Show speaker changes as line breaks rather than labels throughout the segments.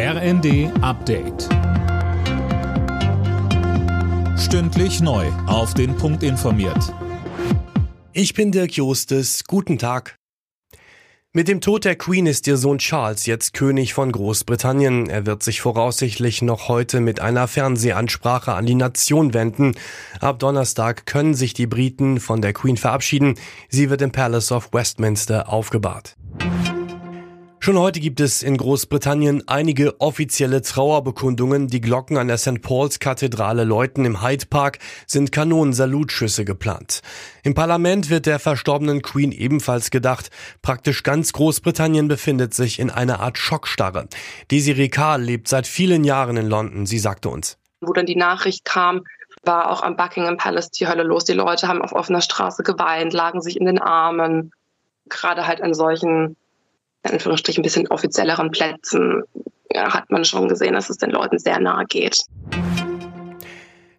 RND Update. Stündlich neu. Auf den Punkt informiert.
Ich bin Dirk Jostes. Guten Tag. Mit dem Tod der Queen ist ihr Sohn Charles jetzt König von Großbritannien. Er wird sich voraussichtlich noch heute mit einer Fernsehansprache an die Nation wenden. Ab Donnerstag können sich die Briten von der Queen verabschieden. Sie wird im Palace of Westminster aufgebahrt. Schon heute gibt es in Großbritannien einige offizielle Trauerbekundungen. Die Glocken an der St. Paul's Kathedrale läuten im Hyde Park, sind Kanonensalutschüsse geplant. Im Parlament wird der verstorbenen Queen ebenfalls gedacht. Praktisch ganz Großbritannien befindet sich in einer Art Schockstarre. Desiree Kahl lebt seit vielen Jahren in London. Sie sagte uns.
Wo dann die Nachricht kam, war auch am Buckingham Palace die Hölle los. Die Leute haben auf offener Straße geweint, lagen sich in den Armen. Gerade halt an solchen Anführungsstrichen ein bisschen offizielleren Plätzen ja, hat man schon gesehen, dass es den Leuten sehr nahe geht.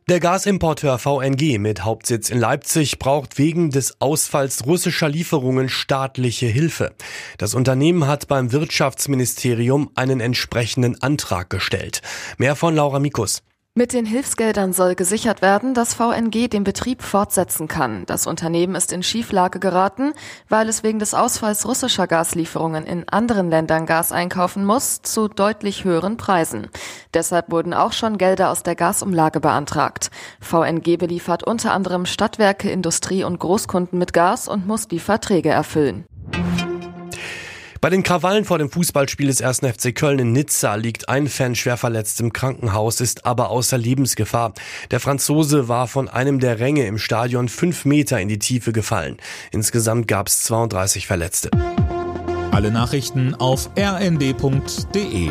Der Gasimporteur VNG mit Hauptsitz in Leipzig braucht wegen des Ausfalls russischer Lieferungen staatliche Hilfe. Das Unternehmen hat beim Wirtschaftsministerium einen entsprechenden Antrag gestellt. Mehr von Laura Mikus.
Mit den Hilfsgeldern soll gesichert werden, dass VNG den Betrieb fortsetzen kann. Das Unternehmen ist in Schieflage geraten, weil es wegen des Ausfalls russischer Gaslieferungen in anderen Ländern Gas einkaufen muss, zu deutlich höheren Preisen. Deshalb wurden auch schon Gelder aus der Gasumlage beantragt. VNG beliefert unter anderem Stadtwerke, Industrie und Großkunden mit Gas und muss die Verträge erfüllen.
Bei den Krawallen vor dem Fußballspiel des 1. FC Köln in Nizza liegt ein Fan schwer verletzt im Krankenhaus, ist aber außer Lebensgefahr. Der Franzose war von einem der Ränge im Stadion fünf Meter in die Tiefe gefallen. Insgesamt gab es 32 Verletzte.
Alle Nachrichten auf rnd.de